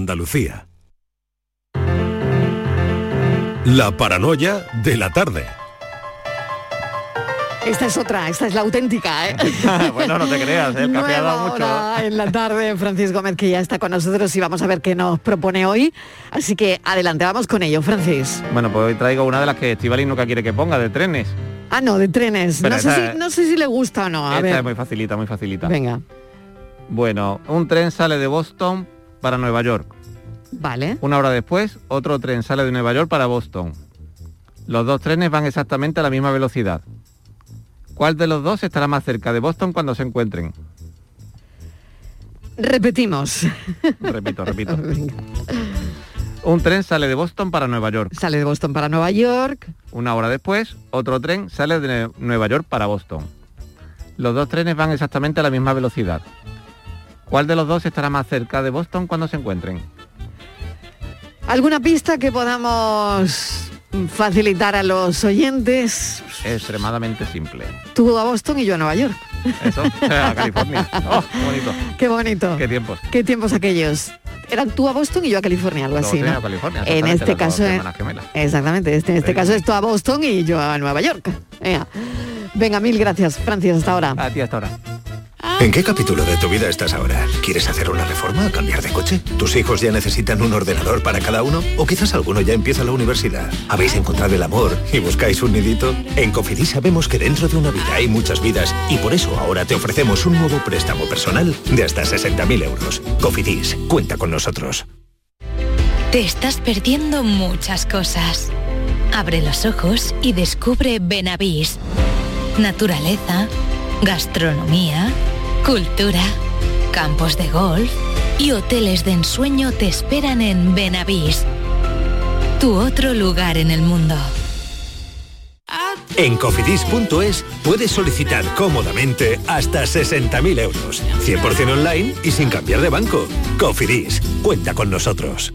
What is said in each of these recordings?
Andalucía. La paranoia de la tarde. Esta es otra, esta es la auténtica, ¿eh? bueno, no te creas, ¿eh? el café ha dado mucho. hora en la tarde, Francis Gómez, que ya está con nosotros y vamos a ver qué nos propone hoy. Así que adelante, vamos con ello, Francis. Bueno, pues hoy traigo una de las que Estivali nunca quiere que ponga, de trenes. Ah, no, de trenes. No sé, si, no sé si le gusta o no. A Esta ver, es muy facilita, muy facilita. venga, Bueno, un tren sale de Boston para Nueva York. vale. Una hora después, otro tren sale de Nueva York para Boston. Los dos trenes van exactamente a la misma velocidad. ¿Cuál de los dos estará más cerca de Boston cuando se encuentren? Repetimos. Repito, repito. Venga. Un tren sale de Boston para Nueva York. Sale de Boston para Nueva York. Una hora después, otro tren sale de Nue- Nueva York para Boston. Los dos trenes van exactamente a la misma velocidad. ¿Cuál de los dos estará más cerca de Boston cuando se encuentren? ¿Alguna pista que podamos facilitar a los oyentes? Extremadamente simple. Tú a Boston y yo a Nueva York. Eso, a California. Oh, qué bonito. Qué bonito. Qué tiempos. ¿Qué tiempos aquellos? Eran tú a Boston y yo a California, algo así, ¿no? a California, En este caso, exactamente, este- en este caso es tú a Boston y yo a Nueva York. Venga, Venga mil gracias, Francis, hasta ahora. A ti hasta ahora. ¿En qué capítulo de tu vida estás ahora? ¿Quieres hacer una reforma? ¿Cambiar de coche? ¿Tus hijos ya necesitan un ordenador para cada uno? ¿O quizás alguno ya empieza la universidad? ¿Habéis encontrado el amor y buscáis un nidito? En Cofidis sabemos que dentro de una vida hay muchas vidas y por eso ahora te ofrecemos un nuevo préstamo personal de hasta 60.000 euros. Cofidis, cuenta con nosotros. Te estás perdiendo muchas cosas. Abre los ojos y descubre Benavís. Naturaleza, gastronomía, cultura, campos de golf y hoteles de ensueño te esperan en Benavís. Tu otro lugar en el mundo. En cofidis.es puedes solicitar cómodamente hasta 60.000 euros. 100% online y sin cambiar de banco. Cofidis, cuenta con nosotros.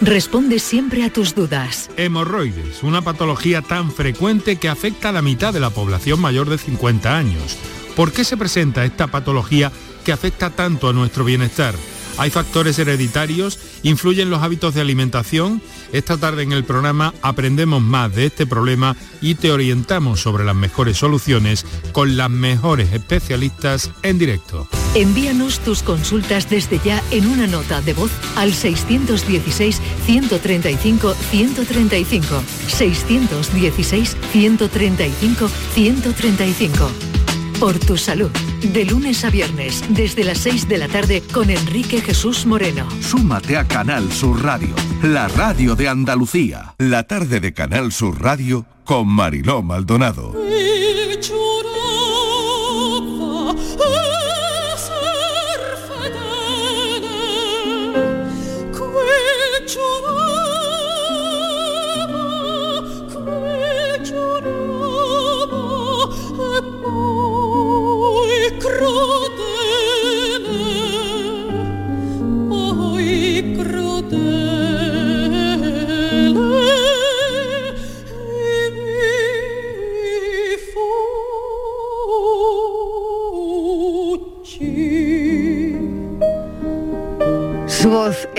responde siempre a tus dudas. Hemorroides, una patología tan frecuente que afecta a la mitad de la población mayor de 50 años. ¿Por qué se presenta esta patología que afecta tanto a nuestro bienestar? ¿Hay factores hereditarios? ¿Influyen los hábitos de alimentación? Esta tarde en el programa aprendemos más de este problema y te orientamos sobre las mejores soluciones con las mejores especialistas en directo. Envíanos tus consultas desde ya en una nota de voz al 616-135-135. 616-135-135. Por tu salud, de lunes a viernes, desde las 6 de la tarde con Enrique Jesús Moreno. Súmate a Canal Sur Radio, la radio de Andalucía. La tarde de Canal Sur Radio con Mariló Maldonado.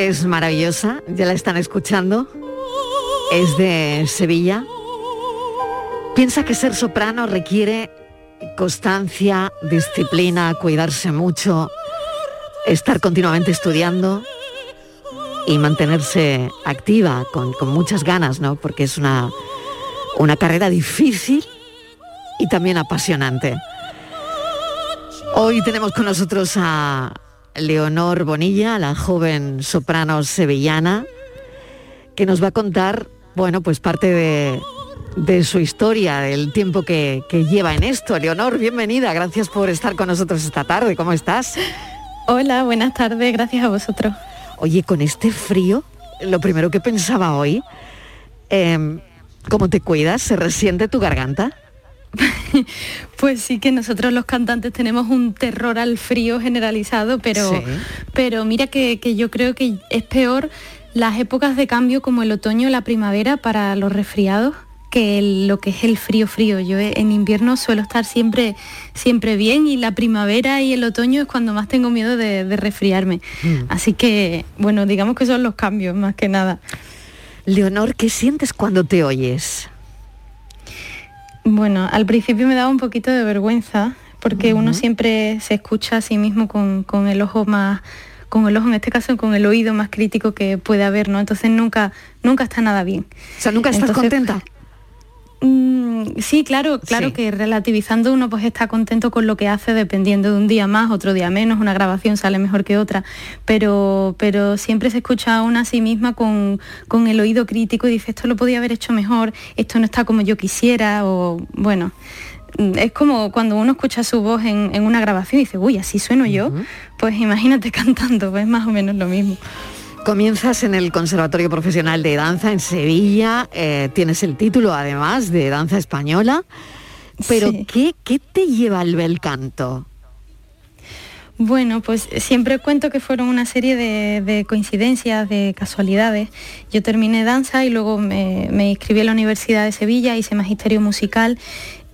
Es maravillosa, ya la están escuchando. Es de Sevilla. Piensa que ser soprano requiere constancia, disciplina, cuidarse mucho, estar continuamente estudiando y mantenerse activa con, con muchas ganas, ¿no? Porque es una, una carrera difícil y también apasionante. Hoy tenemos con nosotros a Leonor Bonilla, la joven soprano sevillana, que nos va a contar, bueno, pues parte de, de su historia, del tiempo que, que lleva en esto. Leonor, bienvenida, gracias por estar con nosotros esta tarde. ¿Cómo estás? Hola, buenas tardes, gracias a vosotros. Oye, con este frío, lo primero que pensaba hoy, em, ¿cómo te cuidas? ¿Se resiente tu garganta? Pues sí que nosotros los cantantes tenemos un terror al frío generalizado, pero, pero mira que, que, yo creo que es peor las épocas de cambio como el otoño o la primavera para los resfriados que lo que es el frío frío. Yo en invierno suelo estar siempre, siempre bien y la primavera y el otoño es cuando más tengo miedo de, resfriarme. Mm. Así que, bueno, digamos que son los cambios más que nada. Leonor, ¿qué sientes cuando te oyes? Bueno, al principio me daba un poquito de vergüenza porque uno siempre se escucha a sí mismo con, con el ojo más con el ojo, en este caso con el oído más crítico que puede haber, ¿no? Entonces nunca, nunca está nada bien. O sea, nunca estás contenta. Mm, sí, claro, claro que relativizando uno pues está contento con lo que hace dependiendo de un día más, otro día menos, una grabación sale mejor que otra, pero, pero siempre se escucha a una a sí misma con, con el oído crítico y dice esto lo podía haber hecho mejor, esto no está como yo quisiera o bueno, mm, es como cuando uno escucha su voz en, una grabación y dice, uy, así sueno yo, pues imagínate cantando, pues más o menos lo mismo. Comienzas en el Conservatorio Profesional de Danza en Sevilla, eh, tienes el título además de danza española, pero ¿qué, ¿qué, te lleva al bel canto? Bueno, pues siempre cuento que fueron una serie de, coincidencias, de casualidades. Yo terminé danza y luego me, me, inscribí en la Universidad de Sevilla, hice magisterio musical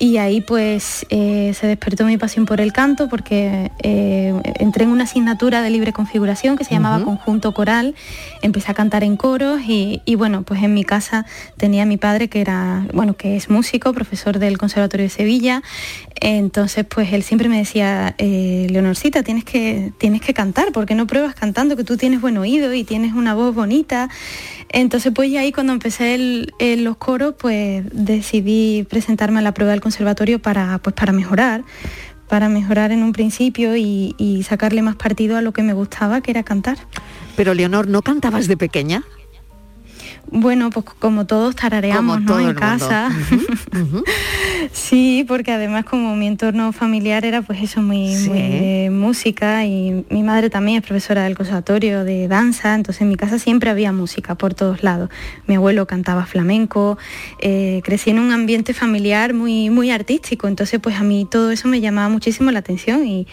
y ahí pues eh, se despertó mi pasión por el canto porque eh, entré en una asignatura de libre configuración que se llamaba Conjunto Coral, empecé a cantar en coros y, bueno, pues en mi casa tenía a mi padre que era, bueno, que es músico, profesor del Conservatorio de Sevilla, entonces pues él siempre me decía, eh, Leonorcita, tienes que, tienes que cantar, porque no pruebas cantando, que tú tienes buen oído y tienes una voz bonita. Entonces pues ya ahí cuando empecé los coros pues decidí presentarme a la prueba del conservatorio para, pues, para mejorar, para mejorar en un principio y, y sacarle más partido a lo que me gustaba, que era cantar. Pero Leonor, ¿no cantabas de pequeña? Bueno, pues como todos tarareamos ¿no? en casa. sí, porque además como mi entorno familiar era pues eso, muy, de música y mi madre también es profesora del conservatorio de danza, entonces en mi casa siempre había música por todos lados. Mi abuelo cantaba flamenco, eh, crecí en un ambiente familiar muy, muy artístico, entonces pues a mí todo eso me llamaba muchísimo la atención y,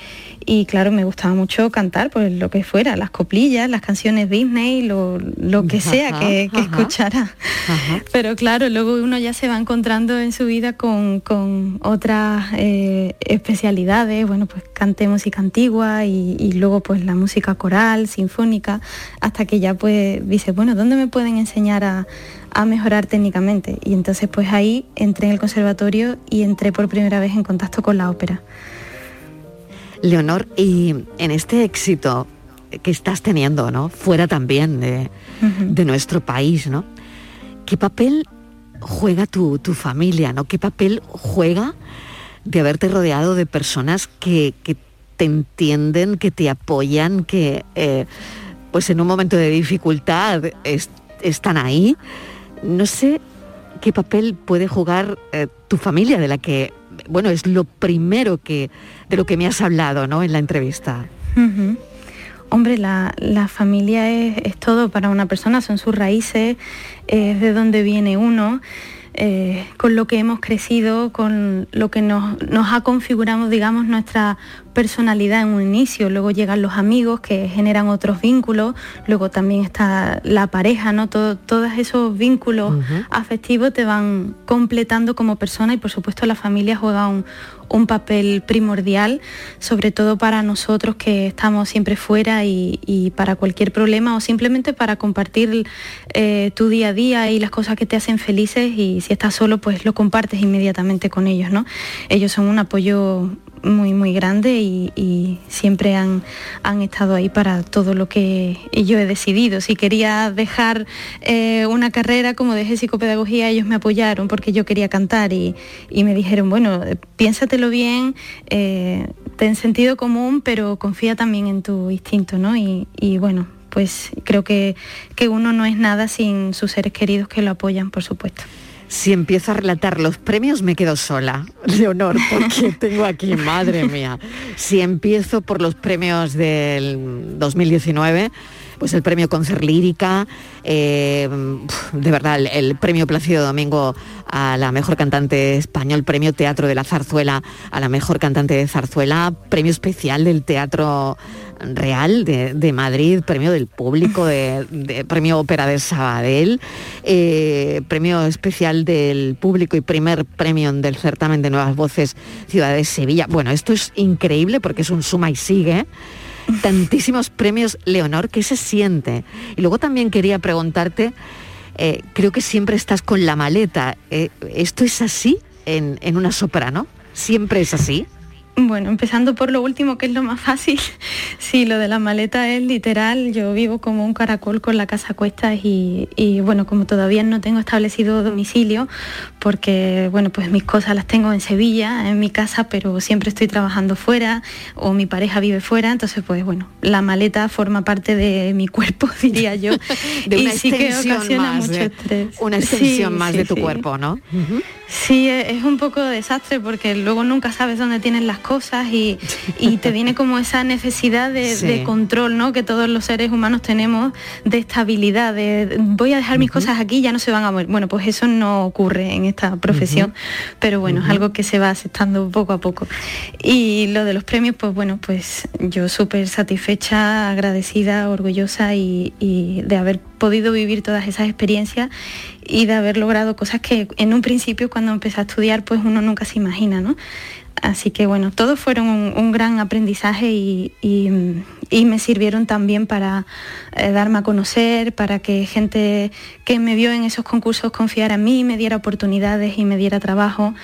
y claro, me gustaba mucho cantar, pues lo que fuera, las coplillas, las canciones Disney, lo, lo que sea que, que escuchara. Pero claro, luego uno ya se va encontrando en su vida con, con otras eh, especialidades, bueno, pues canté música antigua y, luego pues la música coral, sinfónica, hasta que ya pues dice, bueno, ¿dónde me pueden enseñar a, a mejorar técnicamente? Y entonces pues ahí entré en el conservatorio y entré por primera vez en contacto con la ópera. Leonor, y en este éxito que estás teniendo, ¿no? Fuera también de, nuestro país, ¿no? ¿Qué papel juega tu, familia, ¿no? ¿Qué papel juega de haberte rodeado de personas que, te entienden, que te apoyan, que eh, pues en un momento de dificultad están ahí? No sé qué papel puede jugar eh, tu familia, de la que, bueno, es lo primero que de lo que me has hablado ¿no? en la entrevista. Hombre, la, familia es, todo para una persona, son sus raíces, es de donde viene uno. Eh, con lo que hemos crecido, con lo que nos, nos, ha configurado, digamos, nuestra personalidad en un inicio, luego llegan los amigos que generan otros vínculos, luego también está la pareja, ¿no? todos esos vínculos afectivos te van completando como persona y por supuesto la familia juega un, un papel primordial, sobre todo para nosotros que estamos siempre fuera y, para cualquier problema o simplemente para compartir eh, tu día a día y las cosas que te hacen felices y si estás solo pues lo compartes inmediatamente con ellos, ¿no? Ellos son un apoyo muy muy grande y, siempre han, han, estado ahí para todo lo que yo he decidido. Si quería dejar eh, una carrera como dejé psicopedagogía, ellos me apoyaron porque yo quería cantar y, me dijeron, bueno, piénsatelo bien, eh, ten sentido común, pero confía también en tu instinto, ¿no? Y, y bueno, pues creo que, que uno no es nada sin sus seres queridos que lo apoyan, por supuesto si empiezo a relatar los premios me quedo sola, Leonor, porque tengo aquí, madre mía. Si empiezo por los premios del 2019, pues el premio Concert Lírica, eh, de verdad, el, el, premio Plácido Domingo a la mejor cantante español, premio Teatro de la Zarzuela a la mejor cantante de Zarzuela, premio especial del Teatro Real de, Madrid, premio del público, de, premio Ópera de Sabadell, eh, premio especial del público y primer premio del certamen de Nuevas Voces Ciudad de Sevilla. Bueno, esto es increíble porque es un suma y sigue. Tantísimos premios, Leonor, ¿qué se siente? Y luego también quería preguntarte, eh, creo que siempre estás con la maleta. Eh, ¿Esto es así en, en una soprano? ¿Siempre es así? Bueno, empezando por lo último, que es lo más fácil. Sí, lo de la maleta es literal. Yo vivo como un caracol con la casa a cuestas y, bueno, como todavía no tengo establecido domicilio, porque bueno, pues mis cosas las tengo en Sevilla, en mi casa, pero siempre estoy trabajando fuera o mi pareja vive fuera, entonces pues bueno, la maleta forma parte de mi cuerpo, diría yo. de una y sí que ocasiona mucho estrés. Una extensión más de tu cuerpo, ¿no? Sí, es un poco desastre porque luego nunca sabes dónde tienes las cosas y, te viene como esa necesidad de, control, ¿no? Que todos los seres humanos tenemos de estabilidad, de voy a dejar mis cosas aquí, ya no se van a mover. Bueno, pues eso no ocurre en esta profesión, pero bueno, es algo que se va aceptando poco a poco. Y lo de los premios, pues bueno, pues yo súper satisfecha, agradecida, orgullosa y de haber podido vivir todas esas experiencias y de haber logrado cosas que en un principio cuando empecé a estudiar pues uno nunca se imagina, ¿no? Así que bueno, todos fueron un, gran aprendizaje y, me sirvieron también para eh, darme a conocer, para que gente que me vio en esos concursos confiara en mí, me diera oportunidades y me diera trabajo.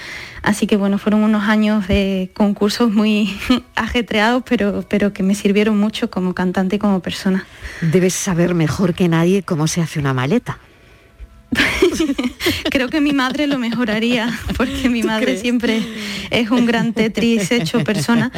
Así que bueno, fueron unos años de concursos muy ajetreados, pero, pero que me sirvieron mucho como cantante y como persona. Debes saber mejor que nadie cómo se hace una maleta. Creo que mi madre lo mejoraría, porque mi madre siempre es un gran Tetris hecho persona,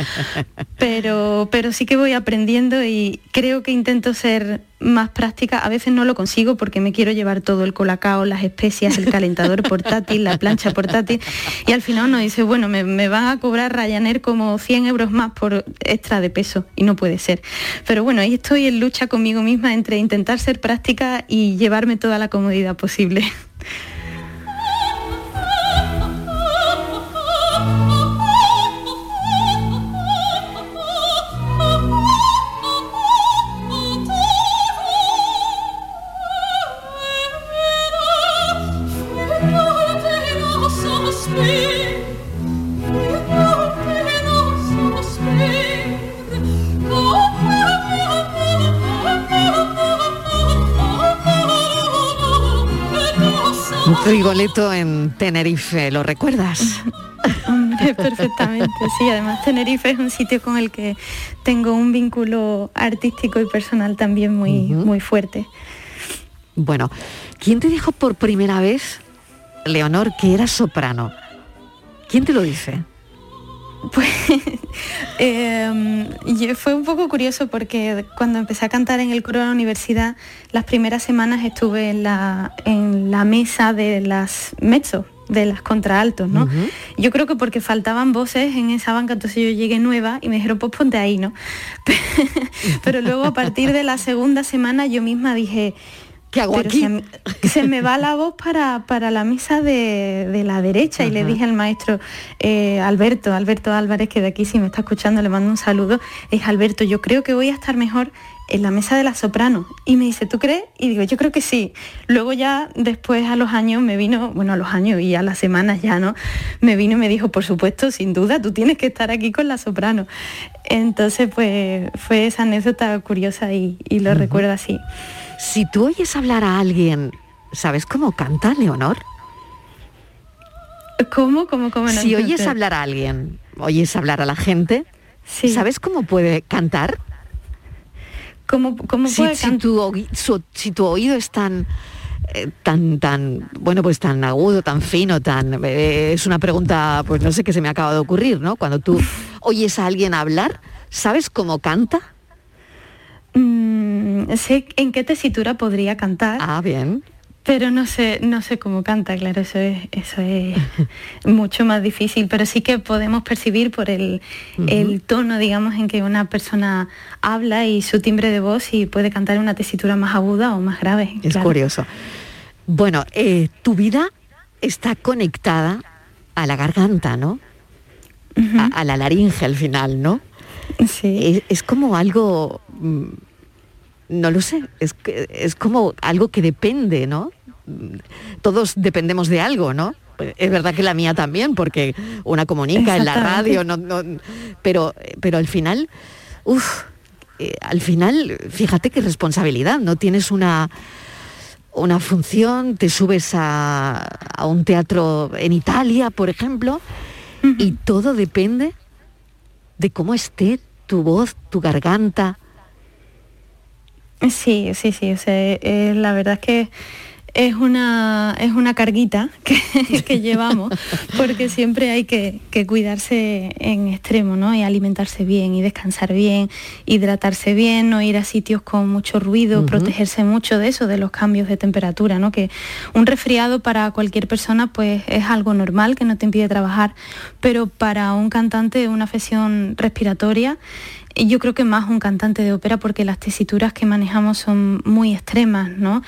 pero, pero sí que voy aprendiendo y creo que intento ser más práctica. A veces no lo consigo porque me quiero llevar todo el colacao, las especias, el calentador portátil, la plancha portátil, y al final uno dice, bueno, me, me van a cobrar Ryanair como 100 euros más por extra de peso, y no puede ser. Pero bueno, ahí estoy en lucha conmigo misma entre intentar ser práctica y llevarme toda la comodidad posible. Oh, Rigoletto en Tenerife, ¿lo recuerdas? perfectamente, sí. Además, Tenerife es un sitio con el que tengo un vínculo artístico y personal también muy, muy fuerte. Bueno, ¿quién te dijo por primera vez, Leonor, que era soprano? ¿Quién te lo dice? Pues eh, fue un poco curioso porque cuando empecé a cantar en el coro de la universidad, las primeras semanas estuve en la, en la mesa de las mezzo, de las contraaltos, ¿no? Yo creo que porque faltaban voces en esa banca, entonces yo llegué nueva y me dijeron, pues ponte ahí, ¿no? Pero luego a partir de la segunda semana yo misma dije, Se, me va la voz para, para la mesa de, la derecha y le dije al maestro eh, Alberto, Alberto Álvarez, que de aquí si me está escuchando le mando un saludo, es Alberto, yo creo que voy a estar mejor en la mesa de la soprano. Y me dice, ¿tú crees? Y digo, yo creo que sí. Luego ya después a los años me vino, bueno, a los años y a las semanas ya, ¿no? Me vino y me dijo, por supuesto, sin duda, tú tienes que estar aquí con la soprano. Entonces, pues fue esa anécdota curiosa y, lo recuerdo así. Si tú oyes hablar a alguien, ¿sabes cómo canta Leonor? ¿Cómo? ¿Cómo? ¿Cómo? si oyes hablar a alguien, oyes hablar a la gente, ¿sabes cómo puede cantar? ¿Cómo, cómo si, puede si, tu, si, tu, oído es tan, eh, tan, tan, bueno, pues tan agudo, tan fino, tan... Eh, es una pregunta, pues no sé qué se me acaba de ocurrir, ¿no? Cuando tú oyes a alguien hablar, ¿sabes cómo canta? Mm, sé en qué tesitura podría cantar. Ah, bien. pero no sé, no sé cómo canta, claro, eso es, eso es mucho más difícil, pero sí que podemos percibir por el, tono, digamos, en que una persona habla y su timbre de voz y puede cantar una tesitura más aguda o más grave. Es curioso. Bueno, eh, tu vida está conectada a la garganta, ¿no? a, la laringe al final, ¿no? Sí. Es, como algo, no lo sé, es, es como algo que depende, ¿no? todos dependemos de algo, ¿no? Es verdad que la mía también, porque una comunica en la radio, no, pero, pero al final, uff, eh, al final, fíjate qué responsabilidad, ¿no? Tienes una, una función, te subes a, un teatro en Italia, por ejemplo, y todo depende de cómo esté tu voz, tu garganta. Sí, sí, sí, eh, la verdad es que es una, es una carguita que, llevamos, porque siempre hay que, cuidarse en extremo, ¿no? Y alimentarse bien, y descansar bien, hidratarse bien, no ir a sitios con mucho ruido, protegerse mucho de eso, de los cambios de temperatura, ¿no? Que un resfriado para cualquier persona pues es algo normal que no te impide trabajar, pero para un cantante una afección respiratoria yo creo que más un cantante de ópera porque las tesituras que manejamos son muy extremas, ¿no?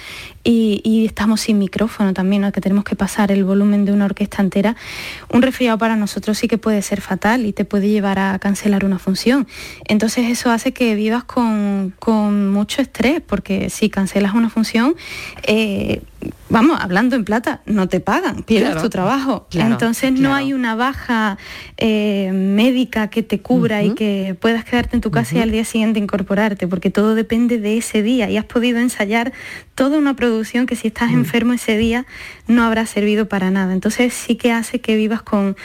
Y, estamos sin micrófono también, ¿no? que tenemos que pasar el volumen de una orquesta entera. Un resfriado para nosotros sí que puede ser fatal y te puede llevar a cancelar una función. Entonces eso hace que vivas con, mucho estrés, porque si cancelas una función, eh, vamos, hablando en plata, no te pagan, pierdes tu trabajo. Entonces no hay una baja eh, médica que te cubra y que puedas quedarte en tu casa y al día siguiente incorporarte, porque todo depende de ese día y has podido ensayar toda una producción que si estás enfermo ese día no habrá servido para nada. Entonces sí que hace que vivas con,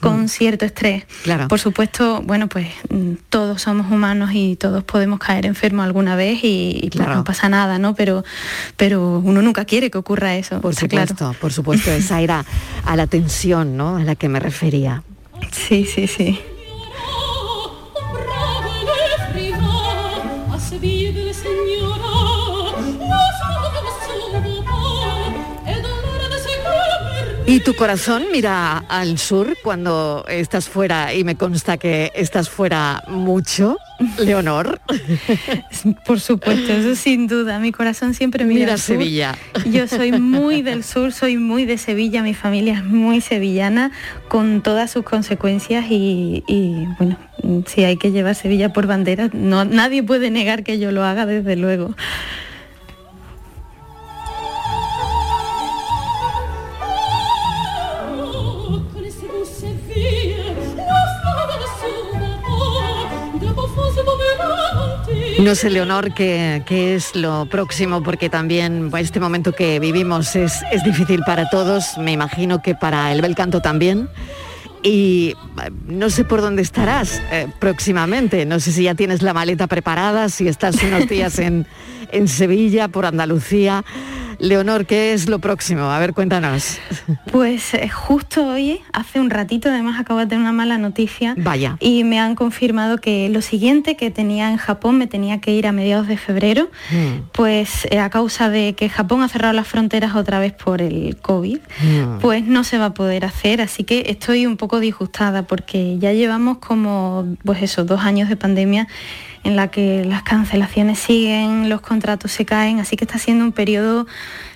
con cierto estrés. Claro. Por supuesto, bueno, pues mm, todos somos humanos y todos podemos caer enfermos alguna vez y, pues, no pasa nada, ¿no? Pero, pero uno nunca quiere que ocurra eso. Por supuesto, por supuesto, esa era a la tensión, ¿no? A la que me refería. Sí, sí, sí. ¿Y tu corazón mira al sur cuando estás fuera y me consta que estás fuera mucho, Leonor? Por supuesto, eso sin duda. Mi corazón siempre mira, mira al Sevilla. Yo soy muy del sur, soy muy de Sevilla, mi familia es muy sevillana con todas sus consecuencias y, bueno, si hay que llevar Sevilla por bandera, no, nadie puede negar que yo lo haga desde luego. No sé, Leonor, qué, es lo próximo, porque también este momento que vivimos es, difícil para todos, me imagino que para el bel canto también. Y eh, no sé por dónde estarás eh, próximamente, no sé si ya tienes la maleta preparada, si estás unos días en, en Sevilla, por Andalucía. Leonor, ¿qué es lo próximo? A ver, cuéntanos. Pues eh, justo hoy, hace un ratito, además acabo de tener una mala noticia. Vaya. Y me han confirmado que lo siguiente que tenía en Japón me tenía que ir a mediados de febrero, mm. pues eh, a causa de que Japón ha cerrado las fronteras otra vez por el COVID, mm. pues no se va a poder hacer. Así que estoy un poco disgustada porque ya llevamos como, pues eso, dos años de pandemia en la que las cancelaciones siguen, los contratos se caen, así que está siendo un periodo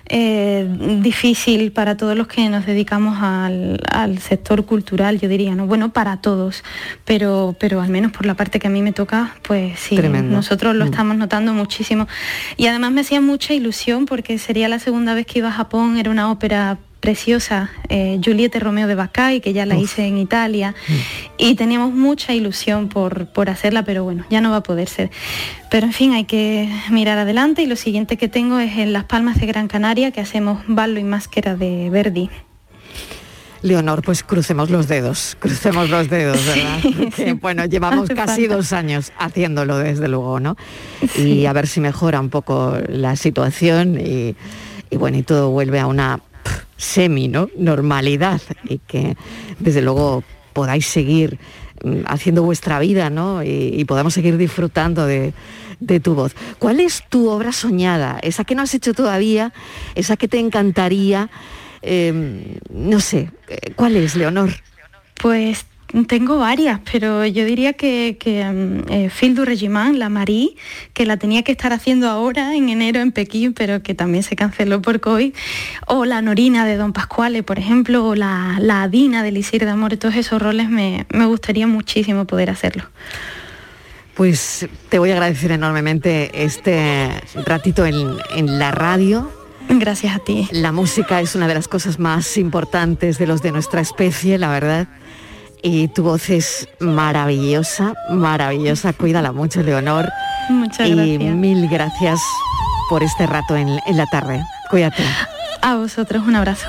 eh, difícil para todos los que nos dedicamos al, sector cultural, yo diría, ¿no? Bueno, para todos, pero, pero al menos por la parte que a mí me toca, pues sí, nosotros lo mm. estamos notando muchísimo. Y además me hacía mucha ilusión porque sería la segunda vez que iba a Japón, era una ópera preciosa, eh, Juliette Romeo de Bacay, que ya la hice en Italia, mm. y teníamos mucha ilusión por, por hacerla, pero bueno, ya no va a poder ser. Pero en fin, hay que mirar adelante y lo siguiente que tengo es en Las Palmas de Gran Canaria, que hacemos ballo y máscara de Verdi. Leonor, pues crucemos los dedos, crucemos los dedos, ¿verdad? bueno, llevamos casi dos años haciéndolo, desde luego, ¿no? Y a ver si mejora un poco la situación y, y bueno, y todo vuelve a una semi, ¿no? Normalidad y que desde luego podáis seguir mm, haciendo vuestra vida, ¿no? Y, podamos seguir disfrutando de, tu voz. ¿Cuál es tu obra soñada? Esa que no has hecho todavía, esa que te encantaría. Em, no sé, ¿cuál es, Leonor? Pues tengo varias, pero yo diría que, que mm, eh, Phil du Regiment, la Marie, que la tenía que estar haciendo ahora en enero en Pekín, pero que también se canceló por COVID, o la Norina de Don Pascuale, por ejemplo, o la, la Adina de Lisir de Amor, todos esos roles me, gustaría muchísimo poder hacerlo. Pues te voy a agradecer enormemente este ratito en, en la radio, Gracias a ti. La música es una de las cosas más importantes de los de nuestra especie, la verdad y tu voz es maravillosa, maravillosa. Cuídala mucho, Leonor. Muchas gracias. Y mil gracias por este rato en, en la tarde. Cuídate. A vosotros un abrazo.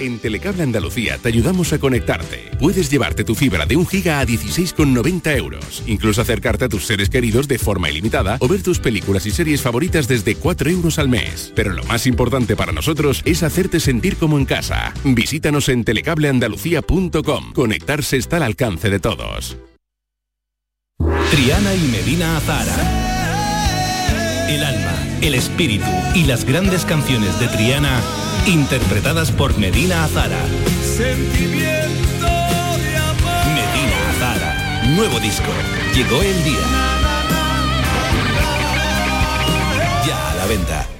En Telecable Andalucía te ayudamos a conectarte. Puedes llevarte tu fibra de un giga a 16,90 euros. Incluso acercarte a tus seres queridos de forma ilimitada o ver tus películas y series favoritas desde 4 euros al mes. Pero lo más importante para nosotros es hacerte sentir como en casa. Visítanos en telecableandalucía.com. Conectarse está al alcance de todos. Triana y Medina Azara. El alma, el espíritu y las grandes canciones de Triana interpretadas por Medina Azara. Sentimiento de amor. Medina Azara, nuevo disco. Llegó el día. Ya a la venta.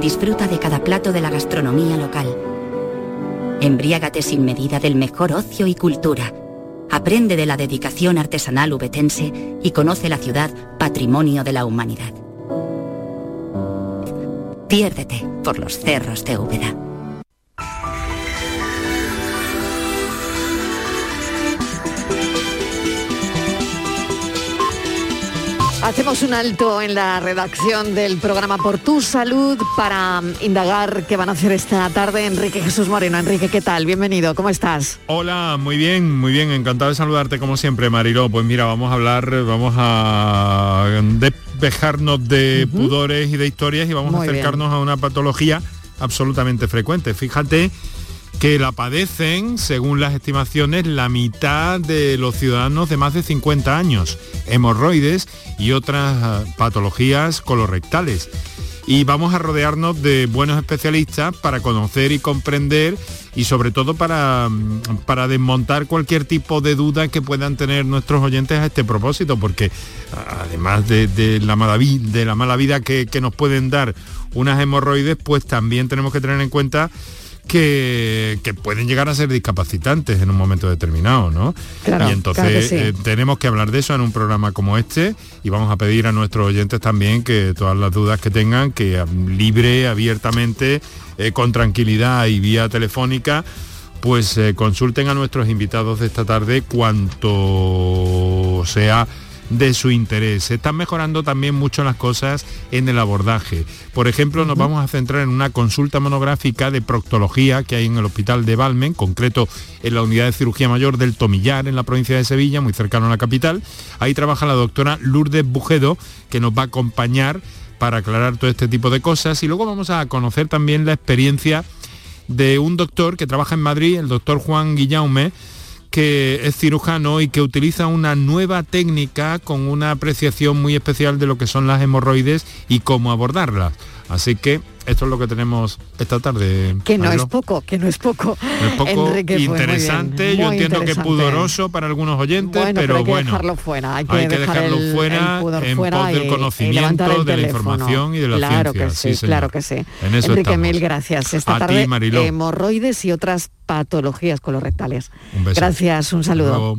Disfruta de cada plato de la gastronomía local. Embriágate sin medida del mejor ocio y cultura. Aprende de la dedicación artesanal ubetense y conoce la ciudad patrimonio de la humanidad. Piérdete por los cerros de Úbeda. Hacemos un alto en la redacción del programa Por tu Salud para indagar qué van a hacer esta tarde Enrique Jesús Moreno. Enrique, ¿qué tal? Bienvenido, ¿cómo estás? Hola, muy bien, muy bien, encantado de saludarte como siempre, Mariló. Pues mira, vamos a hablar, vamos a despejarnos de pudores y de historias y vamos a acercarnos a una patología absolutamente frecuente. Fíjate que la padecen, según las estimaciones, la mitad de los ciudadanos de más de 50 años, hemorroides y otras ah, patologías colorectales. Y vamos a rodearnos de buenos especialistas para conocer y comprender y sobre todo para, mm, para desmontar cualquier tipo de duda que puedan tener nuestros oyentes a este propósito, porque ah, además de, de la, mala de la mala vida que, que nos pueden dar unas hemorroides, pues también tenemos que tener en cuenta que, que pueden llegar a ser discapacitantes en un momento determinado, ¿no? Claro, y entonces claro que sí. eh, tenemos que hablar de eso en un programa como este y vamos a pedir a nuestros oyentes también que todas las dudas que tengan, que libre, abiertamente, eh, con tranquilidad y vía telefónica, pues eh, consulten a nuestros invitados de esta tarde cuanto sea de su interés. Se están mejorando también mucho las cosas en el abordaje. Por ejemplo, nos vamos a centrar en una consulta monográfica de proctología que hay en el Hospital de Valme, en concreto en la unidad de cirugía mayor del Tomillar, en la provincia de Sevilla, muy cercano a la capital. Ahí trabaja la doctora Lourdes Bujedo, que nos va a acompañar para aclarar todo este tipo de cosas. Y luego vamos a conocer también la experiencia de un doctor que trabaja en Madrid, el doctor Juan Guillaume, que es cirujano y que utiliza una nueva técnica con una apreciación muy especial de lo que son las hemorroides y cómo abordarlas. Así que esto es lo que tenemos esta tarde. Que no es poco, que no es poco. Es poco Enrique, muy bien, interesante, yo entiendo que pudoroso para algunos oyentes, Bueno, pero, hay que bueno. dejarlo fuera, hay que, hay dejar dejarlo el, fuera el en fuera pos del y- conocimiento, de la información y de la claro ciencia. Que sí, claro que sí. En eso Enrique, estamos. mil gracias. Esta A ti, tarde, Mariló. hemorroides y otras patologías colorectales. Un beso. Gracias, un saludo.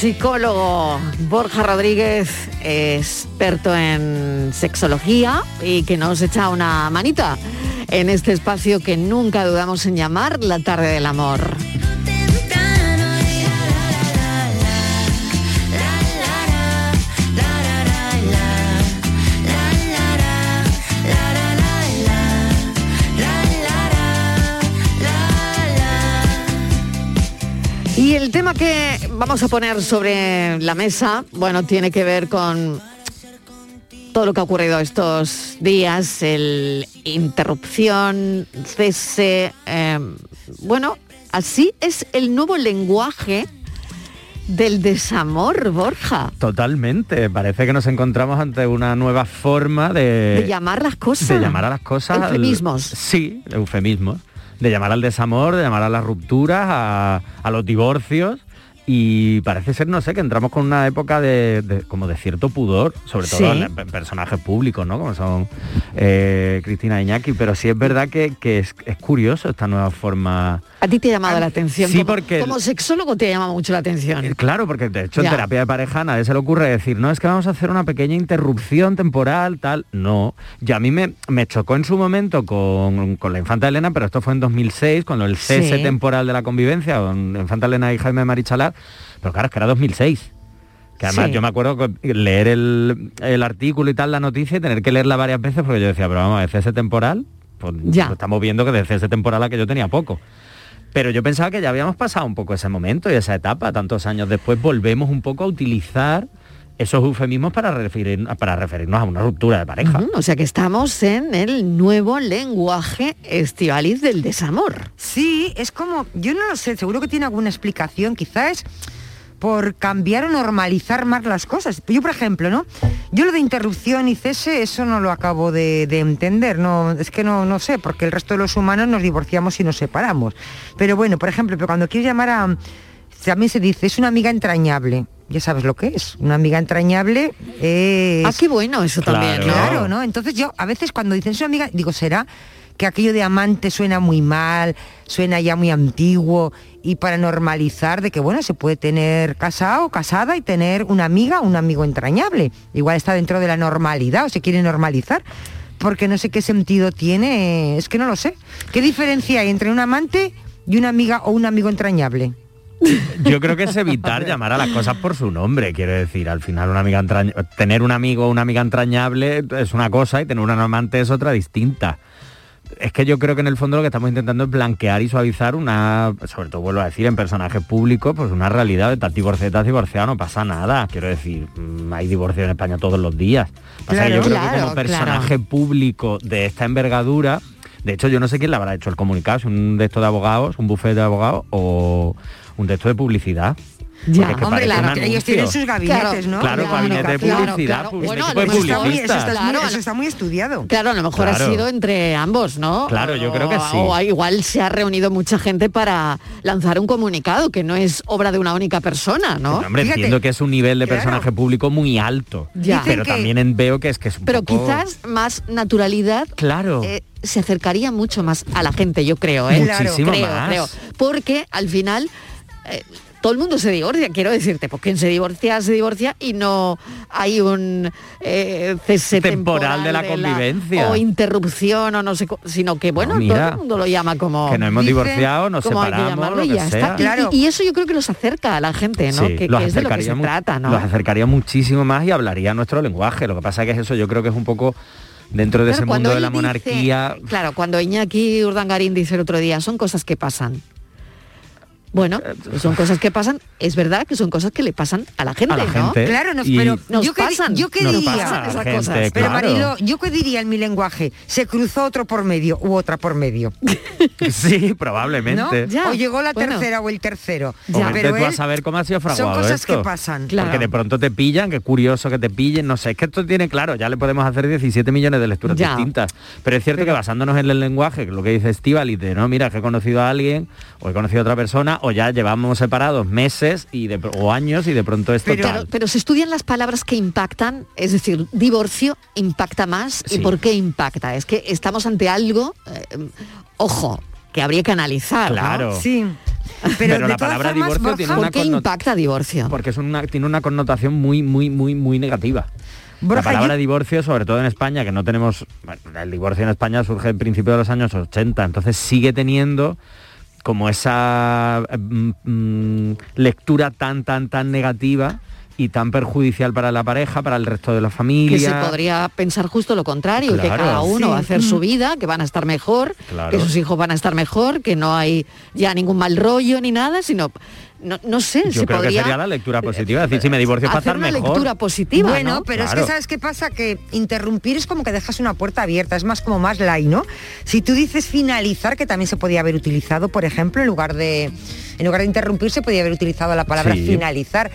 Psicólogo Borja Rodríguez, experto en sexología y que nos echa una manita en este espacio que nunca dudamos en llamar la tarde del amor. Y el tema que vamos a poner sobre la mesa, bueno, tiene que ver con todo lo que ha ocurrido estos días, el interrupción, cese, eh, bueno, así es el nuevo lenguaje del desamor, Borja, Totalmente, parece que nos encontramos ante una nueva forma de, de llamar las cosas. de llamar a las cosas. al- Eufemismos. sí, eufemismos. De llamar al desamor, de llamar a las rupturas, a, a los divorcios. Y parece ser, no sé, que entramos con una época de, de- como de cierto pudor, sobre todo Sí. en, en personajes públicos, ¿no? Como son eh, Cristina Iñaki, pero sí es verdad que, que es, es curioso esta nueva forma. A ti te ha llamado la atención. sí, como, porque como sexólogo te ha llamado mucho la atención. Claro, porque de hecho Ya. en terapia de pareja a nadie se le ocurre decir, no, es que vamos a hacer una pequeña interrupción temporal, tal. No. Y a mí me, me chocó en su momento con, con la infanta Elena, pero esto fue en 2006, cuando el cese Sí. temporal de la convivencia, con infanta Elena y Jaime Marichalar, pero claro, es que era 2006. Que además Sí. yo me acuerdo leer el, el artículo y tal, la noticia, y tener que leerla varias veces, porque yo decía, pero vamos, ¿de cese temporal? Pues Ya. estamos viendo que de cese temporal a que yo tenía poco. Pero yo pensaba que ya habíamos pasado un poco ese momento y esa etapa. Tantos años después volvemos un poco a utilizar esos eufemismos para, referir, para referirnos a una ruptura de pareja. O sea que estamos en el nuevo lenguaje estivaliz del desamor. Sí, es como, yo no lo sé, seguro que tiene alguna explicación, quizás es por cambiar o normalizar más las cosas. Yo, por ejemplo, ¿no? Yo lo de interrupción y cese, eso no lo acabo de, de entender, no, es que no, no sé, porque el resto de los humanos nos divorciamos y nos separamos. Pero bueno, por ejemplo, pero cuando quieres llamar a... También se dice, es una amiga entrañable. Ya sabes lo que es. Una amiga entrañable es... Ah, qué bueno eso también, ¿no? Claro, ¿no? Entonces yo a veces cuando dicen su amiga, digo, ¿será que aquello de amante suena muy mal, suena ya muy antiguo y para normalizar de que bueno, se puede tener casado, casada y tener una amiga, un amigo entrañable. Igual está dentro de la normalidad o se quiere normalizar. Porque no sé qué sentido tiene, es que no lo sé. ¿Qué diferencia hay entre un amante y una amiga o un amigo entrañable? Yo creo que es evitar llamar a las cosas por su nombre, quiero decir, al final una amiga entraña- tener un amigo o una amiga entrañable es una cosa y tener un amante es otra distinta. Es que yo creo que en el fondo lo que estamos intentando es blanquear y suavizar una, sobre todo vuelvo a decir, en personajes públicos, pues una realidad de estás divorciado, estás divorciado, no pasa nada. Quiero decir, mm, hay divorcio en España todos los días. Pasa que yo creo que como personaje público de esta envergadura, de hecho yo no sé quién le habrá hecho el comunicado, si un de estos de abogados, un bufete de abogados o un texto de publicidad. Ya. Hombre, claro, ellos tienen sus gabinetes, ¿no? Claro, De gabinete de comunicación. publicidad, pues, Bueno, está muy-. Eso está, muy, Claro, eso está muy estudiado. Claro, a lo mejor ha Claro. sido entre ambos, ¿no? Claro, yo creo que sí. O, o igual se ha reunido mucha gente para lanzar un comunicado que no es obra de una única persona, ¿no? Hombre, Fíjate, entiendo que es un nivel de claro. personaje público muy alto. Ya. Pero también en- veo que es que es un Pero poco- quizás más naturalidad Claro. eh, se acercaría mucho más a la gente, yo creo, ¿eh? Claro. Muchísimo creo, más. creo. Porque al final eh, todo el mundo se divorcia, quiero decirte, pues quien se divorcia, se divorcia y no hay un eh, cese Temporal de la convivencia. o interrupción o no sé, sino que bueno, No, mira, todo el mundo lo llama como que nos hemos Dicen divorciado, nos que separamos, llamarlo lo y que ya sea. está. Y- Claro. Y, y eso yo creo que los acerca a la gente, ¿no? Sí, que, los que es de lo que se trata, ¿no? Los acercaría muchísimo más y hablaría nuestro lenguaje. Lo que pasa que es eso, yo creo que es un poco dentro de Claro, ese mundo de la dice- monarquía. claro, cuando Iñaki Urdangarín dice el otro día, son cosas que pasan. Bueno, Eh, son cosas que pasan, es verdad que son cosas que le pasan a la gente, A la ¿no? gente. Claro, pero Nos yo pasan, yo diría. pasan a esas gente, cosas. Pero. Marilo, ¿yo qué diría en mi lenguaje? Se cruzó otro por medio u otra por medio. Sí, ¿no? probablemente. Ya, o llegó la bueno. tercera o el tercero. Ya. Pero tú a él- saber cómo ha sido son fraguado cosas esto. que pasan. Claro. Porque de pronto te pillan, qué curioso que te pillen, no sé, es que esto tiene claro, ya le podemos hacer 17 millones de lecturas Ya. distintas. Pero es cierto que basándonos en el lenguaje, que lo que dice Estivali, de no, mira, que he conocido a alguien, o he conocido a otra persona, o ya llevamos separados meses y de, o años y de pronto esto Pero, tal. pero se estudian las palabras que impactan, es decir, divorcio impacta más. Sí. ¿Y por qué impacta? Es que estamos ante algo, eh, ojo, que habría que analizar. ¿no? Claro. Sí. Pero, Pero de la palabra formas, divorcio Borja, tiene ¿Por una qué connot- impacta divorcio? Porque es una, tiene una connotación muy, muy, muy, muy negativa. Borja, la palabra yo- divorcio, sobre todo en España, que no tenemos... bueno, el divorcio en España surge en principio de los años 80, entonces sigue teniendo como esa mm, mm, lectura tan, tan, tan negativa y tan perjudicial para la pareja, para el resto de la que familia. se podría pensar justo lo contrario, que cada uno Sí. va a hacer su vida, que van a estar mejor, Claro. que sus hijos van a estar mejor, que no hay ya ningún mal rollo ni nada, sino no, no sé, Yo se creo que sería la lectura positiva, es decir, si me divorcio es para hacer estar una mejor. lectura positiva, Bueno, ¿no? pero es que ¿sabes qué pasa? Que interrumpir es como que dejas una puerta abierta, es más como más light, ¿no? Si tú dices finalizar, que también se podía haber utilizado, por ejemplo, en lugar de en lugar de interrumpir se podía haber utilizado la palabra Sí. finalizar,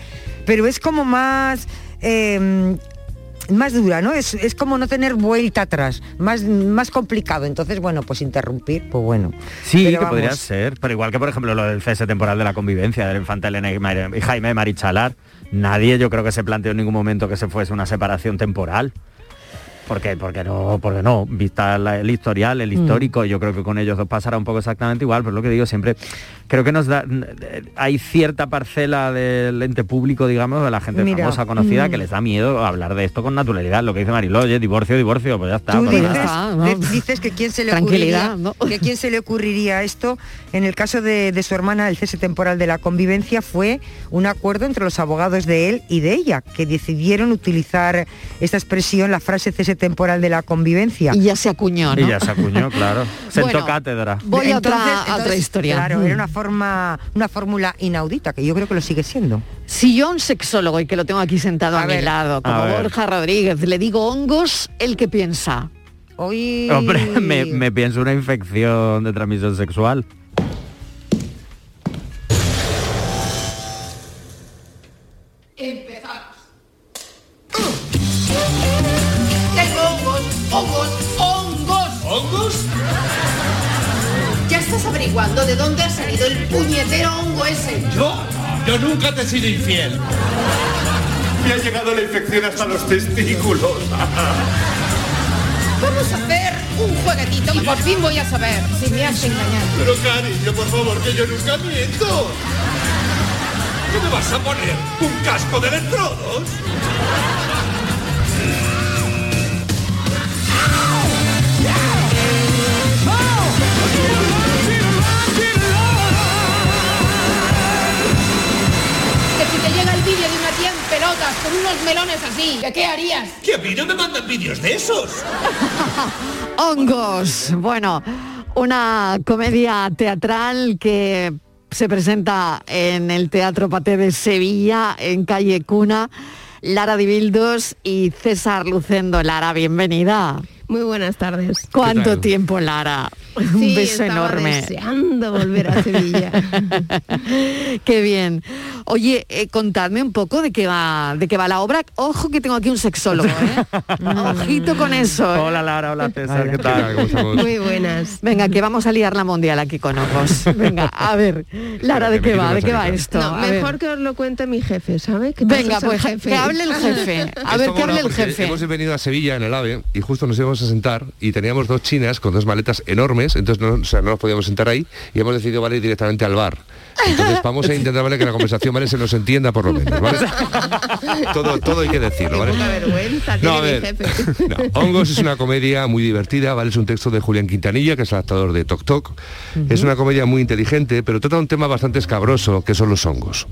pero es como más eh, más dura, ¿no? Es, es como no tener vuelta atrás, más, más complicado. Entonces, bueno, pues interrumpir, pues bueno. Sí, Pero que podría ser, pero igual que por ejemplo lo del cese temporal de la convivencia del infante Elena y Jaime Marichalar, nadie yo creo que se planteó en ningún momento que se fuese una separación temporal. Porque, porque no, porque no, vista la- el historial, Mm. el histórico, yo creo que con ellos dos pasará un poco exactamente igual, pero lo que digo siempre, creo que nos da, hay cierta parcela del ente público, digamos, de la gente Mira, famosa, conocida, mm. que les da miedo hablar de esto con naturalidad, lo que dice Mariló, oye, divorcio, divorcio, pues ya está. Tú pues dices, nada. de- dices que quién se le ocurriría, que quién se le ocurriría esto. En el caso de, de su hermana, el cese temporal de la convivencia fue un acuerdo entre los abogados de él y de ella, que decidieron utilizar esta expresión, la frase cese temporal de la convivencia. Y ya se acuñó, ¿no? Y ya se acuñó, claro. Sentó Bueno, cátedra. Voy a otra, Entonces- a otra historia. Claro, Mm. era una forma, una fórmula inaudita, que yo creo que lo sigue siendo. Si yo a un sexólogo, y que lo tengo aquí sentado a, A mi lado, como. Borja Rodríguez, le digo hongos, ¿el que piensa? Hoy... Hombre, me, me pienso una infección de transmisión sexual. Empezamos. Tengo hongos, hongos, hongos. ¿Hongos? Ya estás averiguando de dónde ha salido el puñetero hongo ese. ¿Yo? Yo nunca te he sido infiel. Me ha llegado la infección hasta los testículos. Vamos a hacer un jueguetito que por fin voy a saber si me has engañado. Pero cariño, por favor, que yo nunca miento. ¿Qué me vas a poner? ¿Un casco de electrodos? Melones así, ¿qué, qué harías? Que a mí no me mandan vídeos de esos. Hongos. Bueno, una comedia teatral que se presenta en el Teatro Paté de Sevilla, en calle Cuna. Lara Dibildos y César Lucendo. Lara, bienvenida. Muy buenas tardes. ¿Cuánto tiempo, Lara? Un beso enorme. deseando volver a Sevilla. Qué bien. Oye, eh, contadme un poco de qué va, de qué va la obra. Ojo que tengo aquí un sexólogo, ¿eh? Ojito con eso. ¿eh? Hola Lara, hola César, ¿qué tal? Muy buenas. Venga, que vamos a liar la mundial aquí con ojos. Venga, a ver, Lara, ¿de qué va? ¿De qué va esto? No, mejor que os lo cuente mi jefe, ¿sabe? Que Venga, pues jefe. que hable el jefe. A ver, que hable el jefe. Hemos venido a Sevilla en el AVE y justo nos íbamos a sentar y teníamos dos chinas con dos maletas enormes, entonces no, o sea, no nos podíamos sentar ahí y hemos decidido ir directamente al bar. Entonces vamos a intentar vale que la conversación vale se nos entienda por lo menos, ¿vale? Todo, todo hay que decirlo, ¿vale? Vergüenza No, a tiene ver. mi jefe. No, Hongos es una comedia muy divertida, ¿vale? Es un texto de Julián Quintanilla, que es el actor de Tok Tok. Es una comedia muy inteligente, pero trata un tema bastante escabroso, que son los hongos.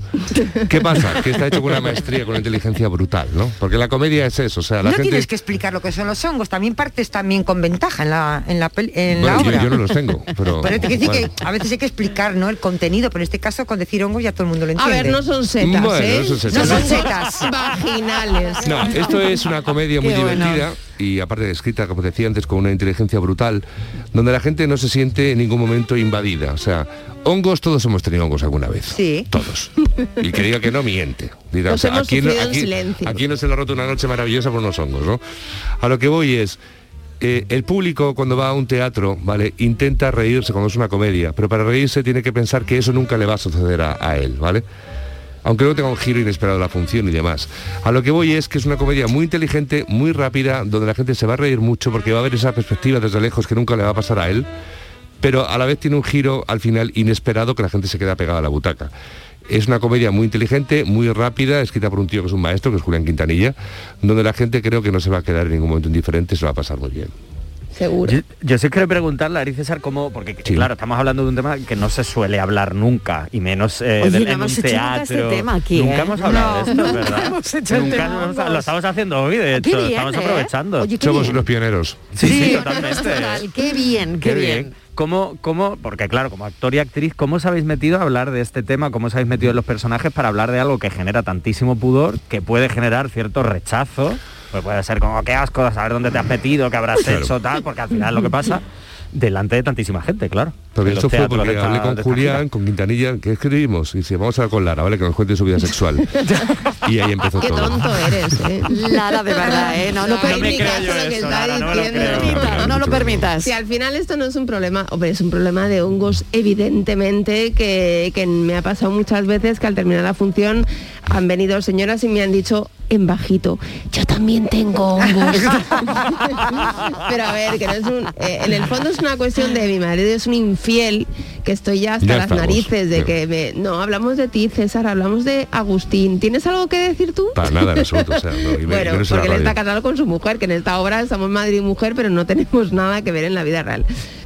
¿Qué pasa? Que está hecho con una maestría, con una inteligencia brutal, ¿no? Porque la comedia es eso, o sea, la no gente... tienes que explicar lo que son los hongos, también partes también con ventaja en la, en la, en Bueno, obra. yo no los tengo, pero... Te bueno. que a veces hay que explicar ¿no? el contenido, pero en este caso con decir hongos ya todo el mundo lo A entiende. ver, no son setas, Bueno, ¿eh? no son setas. No son Hongos setas. Vaginales. No, esto es una comedia muy Qué bueno. divertida y aparte de escrita, como decía antes, con una inteligencia brutal, donde la gente no se siente en ningún momento invadida. O sea, hongos, todos hemos tenido hongos alguna vez. Sí. Todos. Y que diga que no miente. Dirá, Los o sea, hemos aquí, no, aquí- aquí se le ha roto una noche maravillosa por unos hongos, ¿no? A lo que voy es, eh, el público cuando va a un teatro, ¿vale? Intenta reírse cuando es una comedia, pero para reírse tiene que pensar que eso nunca le va a suceder a, él, ¿vale? Aunque luego tenga un giro inesperado de la función y demás. A lo que voy es que es una comedia muy inteligente, muy rápida, donde la gente se va a reír mucho porque va a ver esa perspectiva desde lejos que nunca le va a pasar a él, pero a la vez tiene un giro al final inesperado que la gente se queda pegada a la butaca. Es una comedia muy inteligente, muy rápida, escrita por un tío que es un maestro, que es Julián Quintanilla, donde la gente creo que no se va a quedar en ningún momento indiferente, se va a pasar muy bien. Seguro. Yo, yo sí quiero preguntarle a Ari César cómo, porque claro, estamos hablando de un tema que no se suele hablar nunca, y menos eh, Oye, no en hemos un hecho nunca teatro. este tema aquí, Nunca ¿eh? hemos hablado de esto, ¿verdad? hemos hecho el Nunca tema hemos- hongos. lo estamos haciendo hoy, de Qué hecho, bien, estamos ¿eh? aprovechando. Oye, Somos bien. unos pioneros. Sí, sí, totalmente. Total, qué bien, qué, bien. ¿Cómo, cómo, porque claro, como actor y actriz, ¿cómo os habéis metido a hablar de este tema? ¿Cómo os habéis metido en los personajes para hablar de algo que genera tantísimo pudor, que puede generar cierto rechazo? Pues puede ser como, qué asco, saber dónde te has metido, qué habrás Claro. hecho, tal, porque al final lo que pasa, delante de tantísima gente, claro. Esto los fue porque esta- hablé con Julián, con Quintanilla, que escribimos? Y dice, vamos a hablar con Lara, ¿vale? Que nos cuente su vida sexual. y ahí empezó Qué todo. tonto eres, ¿eh? Lara, de verdad, ¿eh? No lo No me permitas. creo yo lo que eso, está Lara, no me lo diciendo. creo. No lo permitas. Si al final esto no es un problema, hombre, es un problema de hongos, evidentemente, que, que me ha pasado muchas veces que al terminar la función han venido señoras y me han dicho en bajito, yo también tengo hongos. Pero a ver, que no es un... eh, en el fondo es una cuestión de mi marido es un infiel, que estoy ya hasta Ya las estamos, narices de que me... No, hablamos de ti, César, hablamos de Agustín. ¿Tienes algo que decir tú? Para nada, en absoluto. O sea, no, y me- Bueno, porque él está casado con su mujer, que en esta obra somos madre y mujer, pero no tenemos nada que ver en la vida real.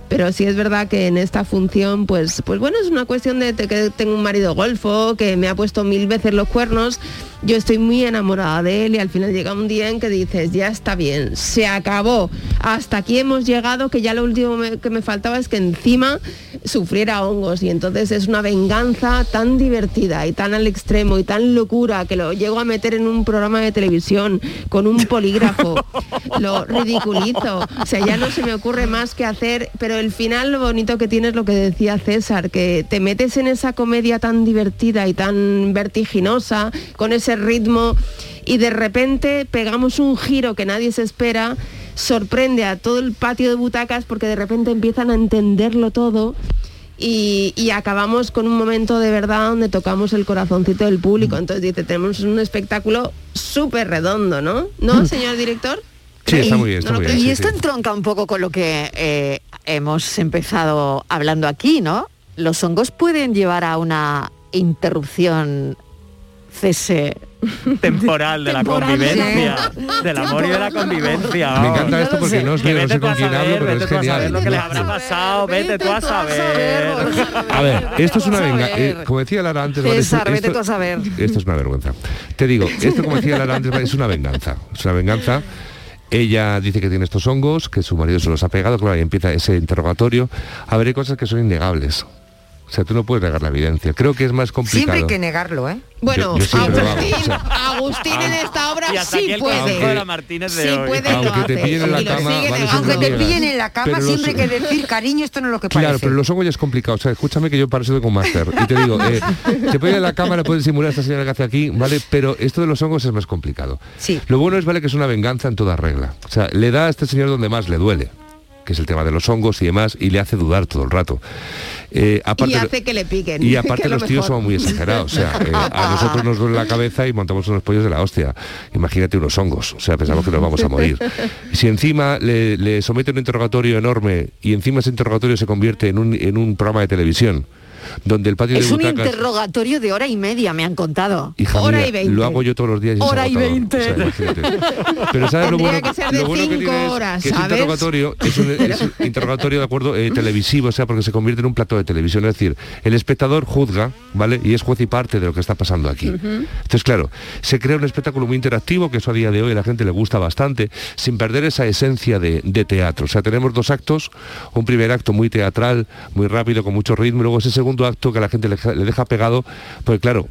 Pero sí es verdad que en esta función, pues, pues bueno, es una cuestión de que tengo un marido golfo, que me ha puesto mil veces los cuernos. Yo estoy muy enamorada de él y al final llega un día en que dices, ya está bien, se acabó. Hasta aquí hemos llegado, que ya lo último me- que me faltaba es que encima sufriera hongos. Y entonces es una venganza tan divertida y tan al extremo y tan locura que lo llego a meter en un programa de televisión con un polígrafo. lo ridiculizo. O sea, ya no se me ocurre más que hacer, pero el final lo bonito que tiene es lo que decía César, que te metes en esa comedia tan divertida y tan vertiginosa, con ese ritmo, y de repente pegamos un giro que nadie se espera, sorprende a todo el patio de butacas porque de repente empiezan a entenderlo todo. Y, y acabamos con un momento de verdad donde tocamos el corazoncito del público. Entonces dice, tenemos un espectáculo súper redondo, ¿no? ¿No, señor director? Sí, está muy bien, está ¿No muy bien. Y sí, esto sí. entronca un poco con lo que eh, hemos empezado hablando aquí, ¿no? Los hongos pueden llevar a una interrupción cese temporal de la convivencia, del amor y de la convivencia. Me encanta esto porque no, veo, no sé con a quién saber, hablo, pero vete es tú a saber genial. lo que les habrá pasado, vete tú a saber. A ver, esto es una venganza. ver. como decía Lara antes. César, Esto- vete tú a saber. Esto es una vergüenza. Te digo, esto como decía Lara antes, es una venganza. Es una venganza. Ella dice que tiene estos hongos, que su marido se los ha pegado, claro, y empieza ese interrogatorio. A ver, hay cosas que son innegables. O sea, tú no puedes negar la evidencia. Creo que es más complicado. Siempre hay que negarlo, ¿eh? Bueno, Yo- yo Agustín, o sea. Agustín en esta obra sí puede. consejo de la Martínez de Sí hoy. puede, lo Aunque te pillen en la cama, vale. Aunque te pillen en la cama, los- siempre hay que decir, cariño, esto no es lo que parece. Claro, pero los hongos ya es complicado. O sea, escúchame que yo para eso tengo un máster. Y te digo, eh, te en la cámara, puedes simular a esta señora que hace aquí, ¿vale? Pero esto de los hongos es más complicado. Sí. Lo bueno es, vale, que es una venganza en toda regla. O sea, le da a este señor donde más le duele, que es el tema de los hongos y demás, y le hace dudar todo el rato. Eh, aparte, Y hace que le piquen. y aparte lo los tíos somos muy exagerados. O sea, eh, a nosotros nos duele la cabeza y montamos unos pollos de la hostia. Imagínate unos hongos. O sea, pensamos que nos vamos a morir. Si encima le, le somete un interrogatorio enorme y encima ese interrogatorio se convierte en un, en un programa de televisión, donde el patio Es de un interrogatorio de hora y media, me han contado. Hija hora mía, y veinte. lo hago yo todos los días. es Hora y veinte. O sea. Pero ¿sabes lo bueno que ser de lo bueno que cinco tiene es que interrogatorio es un, es un interrogatorio de acuerdo eh, televisivo, o sea, porque se convierte en un plato de televisión. Es decir, el espectador juzga, ¿vale? Y es juez y parte de lo que está pasando aquí. Entonces, claro, se crea un espectáculo muy interactivo, que eso a día de hoy a la gente le gusta bastante, sin perder esa esencia de, de teatro. O sea, tenemos dos actos, un primer acto muy teatral, muy rápido, con mucho ritmo, y luego ese segundo acto que a la gente le, le deja pegado, pues claro,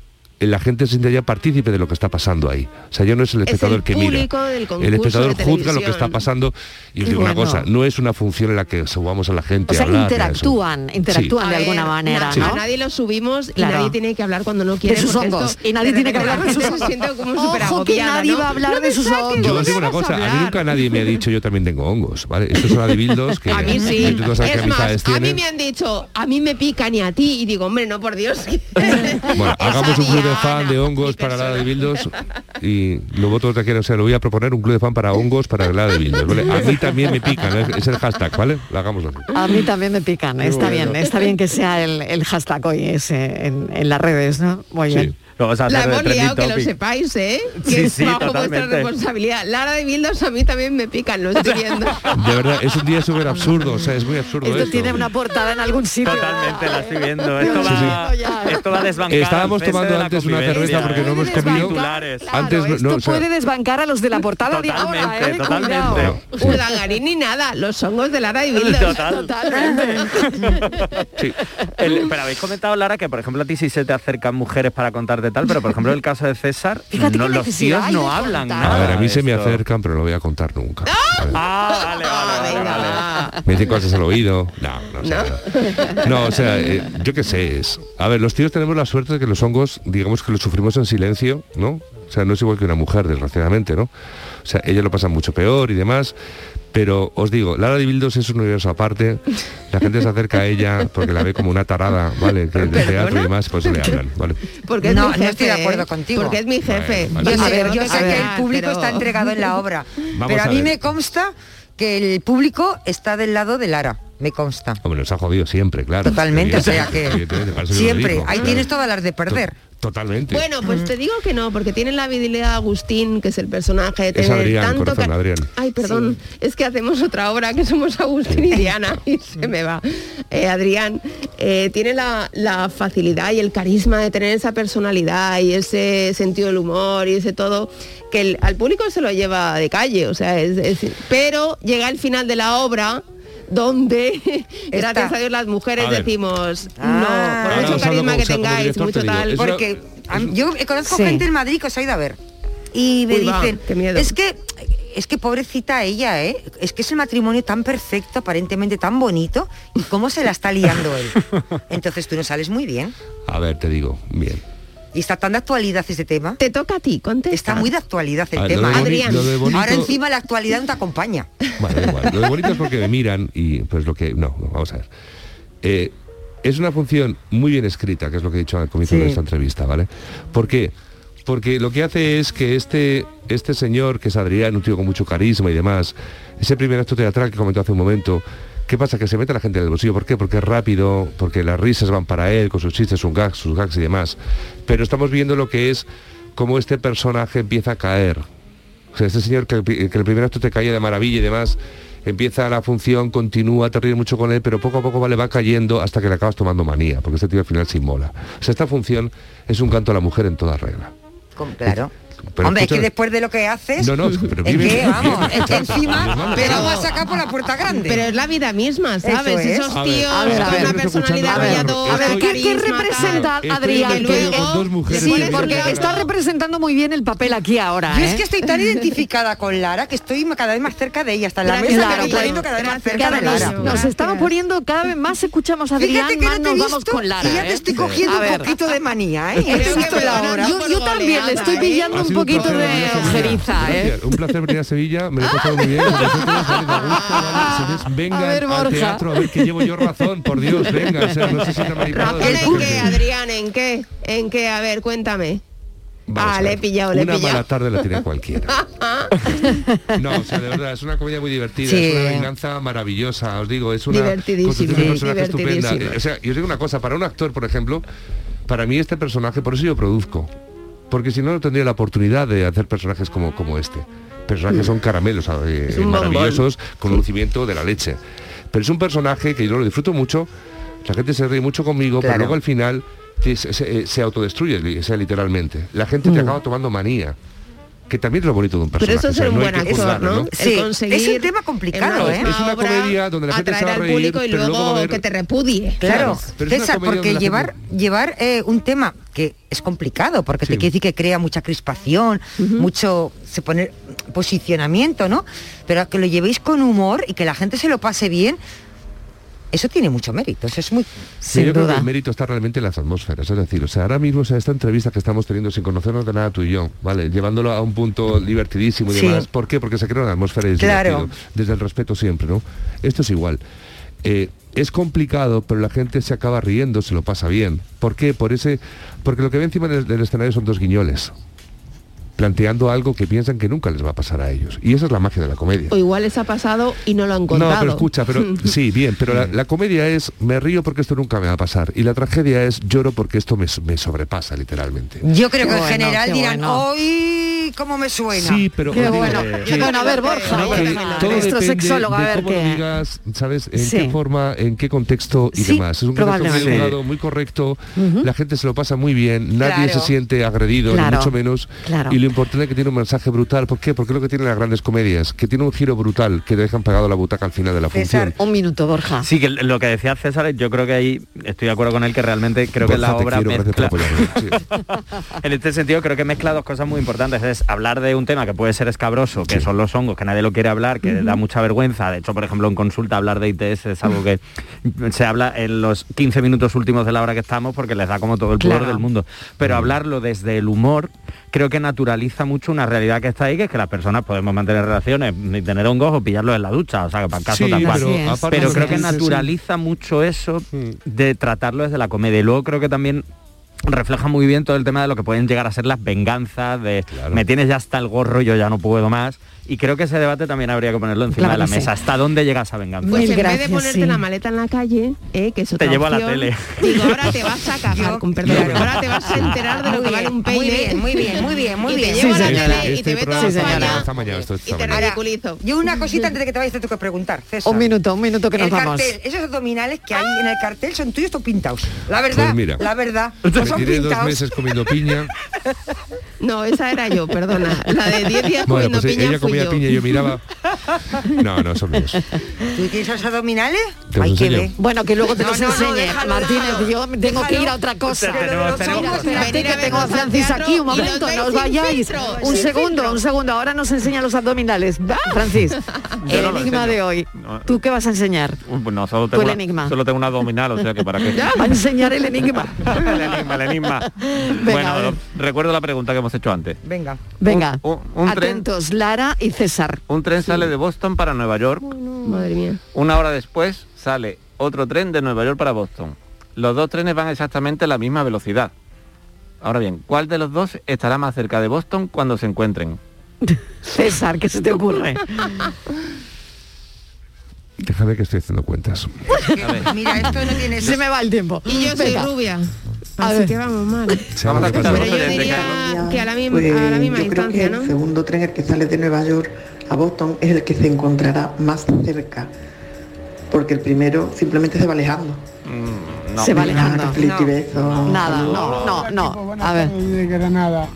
la gente se siente ya partícipe de lo que está pasando ahí. O sea, ya no es el Es espectador el que mira. público del El espectador de juzga lo que está pasando. Y os digo una cosa, no es una función en la que subamos a la gente O sea, a hablar. interactúan, interactúan A de ver, alguna manera, na- ¿no? A nadie lo subimos y Claro. nadie tiene que hablar cuando no quiere. sus porque hongos. esto- Y nadie de tiene que hablar de sus hongos. Ojo, que nadie ¿no? va a hablar No de sus hongos. Yo os digo una cosa, a mí nunca nadie me ha dicho yo también tengo hongos, ¿vale? Esto es una de bildos que A mí sí. tú sabes Es más, a mí me han dicho, a mí me pican y a ti. Y digo, hombre, no, por Dios. Bueno, hagamos un club de fan Diana, de hongos para la de bildos y lo voto de quiero, o sea, lo voy a proponer un club de fan para hongos para la de bildos, ¿vale? A mí también me pican, es, es el hashtag, ¿vale? Lo hagamos así. A mí también me pican, está bueno. bien, está bien que sea el, el hashtag hoy ese en, en las redes, ¿no? Muy Sí. bien. Lo a La de hemos liado, que lo sepáis, ¿eh? Que Sí, es sí, bajo vuestra totalmente. responsabilidad. Lara de Bildos a mí también me pican, lo estoy viendo. De verdad, es un día súper absurdo, o sea, es muy absurdo Esto esto. tiene una portada en algún sitio. Totalmente, la estoy viendo. Esto Sí, sí. va, esto va a desbancar Estábamos tomando de antes una cerveza porque ¿eh? no hemos comido. titulares. Antes Esto no, o sea, puede desbancar a los de la portada de ahora, ¿eh? Cuidado. Urdangarín ni nada, los hongos de Lara y Bildos. Total. sí. El- pero habéis comentado, Lara, que por ejemplo a ti sí se te acercan mujeres para contarte tal, pero por ejemplo el caso de César, Fíjate no, los tíos no hablan contar. nada. a ver, a mí se me acercan, pero no lo voy a contar nunca. Ah, vale, vale, vale, vale. Me dicen cosas al oído. No, no, sé. no. o sea, eh, yo qué sé. Es, a ver, los tíos tenemos la suerte de que los hongos, digamos que los sufrimos en silencio, ¿no? O sea, no es igual que una mujer, desgraciadamente, ¿no? O sea, ellos lo pasan mucho peor y demás. Pero os digo, Lara de Bildos es un universo aparte. La gente se acerca a ella porque la ve como una tarada, ¿vale? Que de teatro y demás, pues le hablan, ¿vale? Porque es No, mi no jefe, estoy de acuerdo ¿eh? contigo. Porque es mi jefe. Yo Yo sé, yo que sé que el público pero- está entregado en la obra. Vamos pero a, a mí me consta que el público está del lado de Lara. Me consta. Hombre, nos ha jodido siempre, claro. Totalmente, o sea que siempre. Ahí claro. tienes todas las de perder. Totalmente. Bueno, pues te digo que no, porque tiene la habilidad de Agustín, que es el personaje, de Es tener Adrián, tanto corazón, Adrián. Ay, perdón, es que hacemos otra obra que somos Agustín y Diana y se me va. Eh, Adrián eh, tiene la, la facilidad y el carisma de tener esa personalidad y ese sentido del humor y ese todo que el- al público se lo lleva de calle, o sea, es, es- pero llega el final de la obra donde gracias a Dios las mujeres A decimos Ah. no, por mucho carisma que tengáis, mucho te tal. una- Porque yo conozco Sí. gente en Madrid que os ha ido a ver. Y me Uy, dicen, miedo. es que es que pobrecita ella, ¿eh? Es que es el matrimonio tan perfecto, aparentemente tan bonito, y cómo se la está liando él. Entonces tú no sales muy bien. A ver, te digo, bien. Y está tan de actualidad ese tema. Te toca a ti, contesta. Está muy de actualidad el A ver, lo tema. Adrián. bonito- Ahora encima la actualidad no te acompaña. Bueno, da igual. Lo de bonito es porque me miran y pues lo que... No, no, vamos a ver. Eh, es una función muy bien escrita, que es lo que he dicho al comienzo Sí. de esta entrevista, ¿vale? ¿Por qué? Porque lo que hace es que este, este señor, que es Adrián, un tío con mucho carisma y demás, ese primer acto teatral que comentó hace un momento, ¿qué pasa? Que se mete a la gente en el bolsillo. ¿Por qué? Porque es rápido, porque las risas van para él, con sus chistes, sus gags, sus gags y demás. Pero estamos viendo lo que es cómo este personaje empieza a caer. O sea, este señor que, el pri- que el primer acto te caía de maravilla y demás, empieza la función, continúa, te ríes mucho con él, pero poco a poco vale, va cayendo hasta que le acabas tomando manía, porque este tío al final se inmola. O sea, esta función es un canto a la mujer en toda regla. Claro. Pero Hombre, es que después de lo que haces, No, no, pero es vive- que, vamos, es que encima Vamos. te lo vas a sacar por la puerta grande. Pero es la vida misma, ¿sabes? Eso es. Esos A ver, tíos a ver, con una personalidad a ver, arrolladora, A ver, ¿qué, representa Estoy Adrián? dos mujeres sí, que porque está representando muy bien el papel aquí ahora. Yo ¿eh? es que estoy tan identificada con Lara que estoy cada vez más cerca de ella, hasta en la Gracias, mesa claro, me voy claro. poniendo cada vez más Gracias, cerca de Cada Lara. nos, nos estamos poniendo cada vez más escuchamos a Adrián, Fíjate que más no nos vamos con Lara. y ya te ¿eh? estoy cogiendo un poquito de manía, ¿eh? Yo, también le estoy ¿eh? pillando un un poquito de ojeriza, ¿eh? Un placer venir a Sevilla, me lo he pasado muy bien. Señores, Vengan A ver, al teatro a ver que llevo yo razón, por Dios, venga, o sea, no sé si se manipulado. ¿Razón en qué, Adrián? ¿En qué? ¿En qué? A ver, cuéntame. Vamos ah, le he pillado, le he Una mala tarde la tiene cualquiera. No, o sea, de verdad, es una comedia muy divertida, Sí. es una venganza maravillosa, os digo, es una construcción de personaje estupenda. O sea, yo os digo una cosa, para un actor, por ejemplo, para mí este personaje, por eso yo produzco, porque si no, no tendría la oportunidad de hacer personajes como, como este. Personajes son caramelos eh, un bombón. maravillosos, con lucimiento de la leche. Pero es un personaje que yo lo disfruto mucho, la gente se ríe mucho conmigo, Claro. pero luego al final se, se- se autodestruye, li- o sea, literalmente. La gente te acaba tomando manía. Que también es lo bonito de un Pero personaje. eso es o sea, ser un no buen actor, juzgarlo, ¿no? Sí, es un tema complicado, ¿eh? Es una obra comedia donde la gente se va a reír, público y pero luego que te repudie. Claro, ¿sabes? Pero es una César, comedia porque llevar, llevar eh, un tema que es complicado, porque te quiere decir que crea mucha crispación, mucho se pone posicionamiento, ¿no? Pero que lo llevéis con humor y que la gente se lo pase bien, eso tiene mucho mérito, eso es muy... Sí, yo creo que el mérito está realmente en las atmósferas, es decir, o sea, ahora mismo o sea, esta entrevista que estamos teniendo sin conocernos de nada tú y yo, ¿vale? Llevándolo a un punto divertidísimo y Sí. demás. ¿Por qué? Porque se crea una atmósfera y es Claro. divertido, desde el respeto siempre, ¿no? Esto es igual. Eh, es complicado, pero la gente se acaba riendo, se lo pasa bien. ¿Por qué? Por ese, porque lo que ve encima del, del escenario son dos guiñoles, planteando algo que piensan que nunca les va a pasar a ellos. Y esa es la magia de la comedia. O igual les ha pasado y no lo han contado. No, pero escucha, pero sí, bien, pero la, la comedia es me río porque esto nunca me va a pasar y la tragedia es lloro porque esto me, me sobrepasa literalmente. Yo creo Qué que en general dirán, bueno. hoy Ay, cómo me suena. Sí, pero Qué os digo bueno. que- Bueno, a ver, Borja, No, que déjamelo. todo nuestro depende sexólogo, a de ver cómo lo digas, ¿sabes? En Sí. qué forma, en qué contexto y Sí, demás. Es un contexto muy educado, muy correcto, la gente se lo pasa muy bien, nadie Claro. se siente agredido, Claro. ni mucho menos. Claro. Y lo importante es que tiene un mensaje brutal. ¿Por qué? Porque es lo que tienen las grandes comedias, que tiene un giro brutal, que te dejan pagado la butaca al final de la función. Un minuto, Borja. Sí, que lo que decía César, yo creo que ahí estoy de acuerdo con él que realmente creo que Borja, la te obra quiero, gracias por mezcla... en este sentido creo que mezcla dos cosas muy importantes. Es hablar de un tema que puede ser escabroso, que son los hongos, que nadie lo quiere hablar, que da mucha vergüenza. De hecho, por ejemplo, en consulta hablar de ITS es algo que se habla en los 15 minutos últimos de la hora que estamos porque les da como todo el pudor Claro. del mundo. Pero hablarlo desde el humor creo que naturaliza mucho una realidad que está ahí, que es que las personas podemos mantener relaciones y tener hongos o pillarlos en la ducha, o sea, que para el caso Sí, tal cual. pero Pero creo que naturaliza mucho eso de tratarlo desde la comedia. Y luego creo que también refleja muy bien todo el tema de lo que pueden llegar a ser las venganzas, de me tienes ya hasta el gorro, yo ya no puedo más. Y creo que ese debate también habría que ponerlo encima Claro de la sí. mesa. ¿Hasta dónde llega esa venganza? Pues en vez de ponerte la maleta en la calle, eh, que es otra Te llevo a la tele. Digo, ahora te vas a cagar, con perdón, ahora te vas a enterar de lo Muy que bien, vale un muy peine. bien, muy bien, muy bien, muy y bien. Te llevo Sí, a la tele y te Este ve programa toda está España mañana, esto y te ridiculizo. Yo una cosita antes de que te vayas te tengo que preguntar, César. Un minuto, un minuto que nos el vamos. cartel, esos abdominales que hay en el cartel son tuyos o pintados. La verdad, Pues mira. la verdad. Tiré dos meses comiendo piña. No, esa era yo, perdona. La de 10 días Bueno, comiendo pues piña ella fui comía yo. piña y yo miraba. No, no, son míos. ¿Tú tienes esos abdominales? Los Hay que ver. Bueno, que luego te No, los no, no, enseñe. déjalo, Martínez, déjalo. yo tengo que ir a otra cosa. Que tengo a Francis aquí, un momento, no os vayáis. Un segundo, un segundo, ahora nos enseña los abdominales. Francis, el no enigma de hoy. No. ¿Tú qué vas a enseñar? No, solo Tú tengo, el una- enigma. solo tengo un abdominal, o sea que para qué. Va a enseñar el enigma. el enigma, el enigma. Bueno, recuerdo la pregunta que hemos hecho antes. Venga. Venga, Un, atentos, Lara y César. un tren sale de Boston para Nueva York. Madre mía. Una hora después sale otro tren de Nueva York para Boston. Los dos trenes van exactamente a la misma velocidad. Ahora bien, ¿cuál de los dos estará más cerca de Boston cuando se encuentren? César, ¿qué se te ocurre? Déjame que estoy haciendo cuentas. Mira, esto no tiene... Se me va el tiempo. Y yo soy rubia. A Así ver. que vamos mal. Vamos a Pero yo diría que- a la, misma, Pues a la misma yo creo que distancia, el ¿no? segundo tren, el que sale de Nueva York a Boston, es el que se encontrará más cerca. Porque el primero simplemente se va alejando. no. Se va alejando. besos. Nada, no, no, no. A ver. de Granada.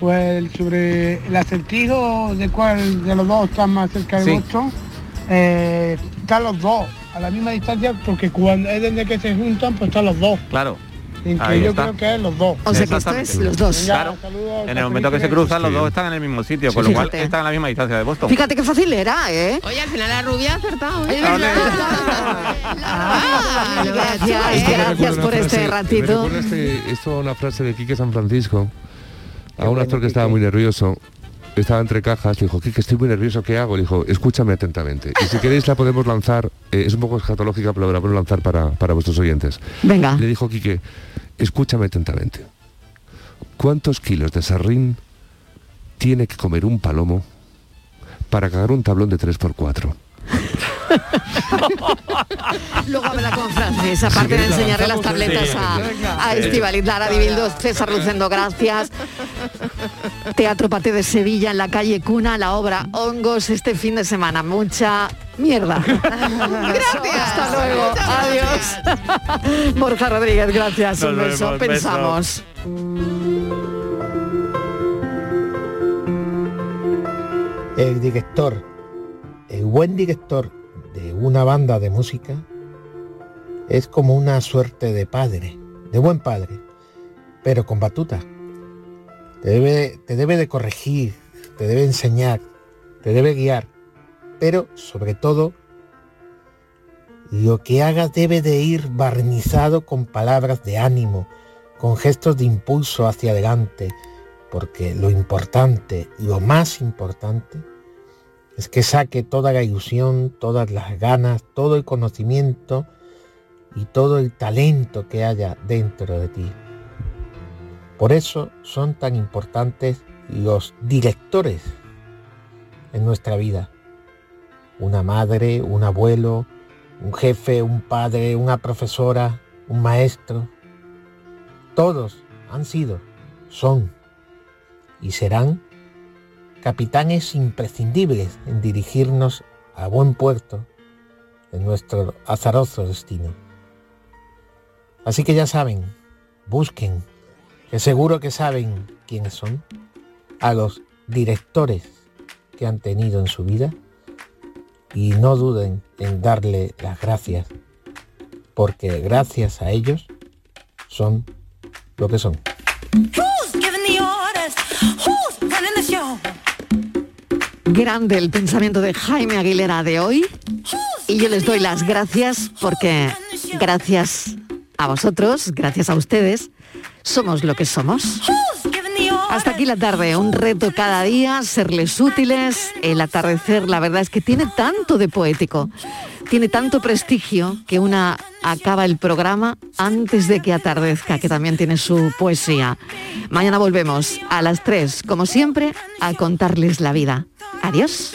Pues sobre el acertijo de cuál de los dos está más cerca de Sí. Boston, eh, están los dos a la misma distancia porque cuando es desde que se juntan pues están los dos. Claro. En que yo está. creo que es los dos. O sea que esto es los dos. Claro. En el momento que se cruzan, los dos están en el mismo sitio, con lo cual están a la misma distancia de Boston. Fíjate qué fácil era, ¿eh? Oye, al final la rubia ha acertado, gracias, gracias por este ratito. este- esto a una frase de Quique San Francisco, a un actor que estaba muy nervioso. Estaba entre cajas, le dijo, Quique, estoy muy nervioso, ¿qué hago? Le dijo, escúchame atentamente. Y si queréis la podemos lanzar, eh, es un poco escatológica, pero la podemos lanzar para, para vuestros oyentes. Venga. Le dijo Quique, escúchame atentamente. ¿Cuántos kilos de sarrín tiene que comer un palomo para cagar un tablón de 3x4? Luego habla con Francis, aparte de enseñarle las tabletas sí. a, a Estivaliz Lara Dibildo, César Lucendo, gracias. Teatro Pate de Sevilla, en la calle Cuna, la obra Hongos este fin de semana. Mucha mierda. gracias. Hasta luego. Adiós. Borja Rodríguez, gracias. Nos Un beso. vemos, beso. Pensamos. El director, el buen director de una banda de música es como una suerte de padre, de buen padre, pero con batuta. Te debe, te debe de corregir, te debe enseñar, te debe guiar, pero sobre todo lo que haga debe de ir barnizado con palabras de ánimo, con gestos de impulso hacia adelante, porque lo importante, lo más importante, es que saque toda la ilusión, todas las ganas, todo el conocimiento y todo el talento que haya dentro de ti. Por eso son tan importantes los directores en nuestra vida. Una madre, un abuelo, un jefe, un padre, una profesora, un maestro. Todos han sido, son y serán capitanes imprescindibles en dirigirnos a buen puerto en nuestro azaroso destino. Así que ya saben, busquen, que seguro que saben quiénes son, a los directores que han tenido en su vida y no duden en darle las gracias, porque gracias a ellos son lo que son. Grande el pensamiento de Jaime Aguilera de hoy. Y yo les doy las gracias porque gracias a vosotros, gracias a ustedes, somos lo que somos. Hasta aquí la tarde, un reto cada día, serles útiles. El atardecer, la verdad es que tiene tanto de poético, tiene tanto prestigio que una acaba el programa antes de que atardezca, que también tiene su poesía. Mañana volvemos a las 3, como siempre, a contarles la vida. Adiós.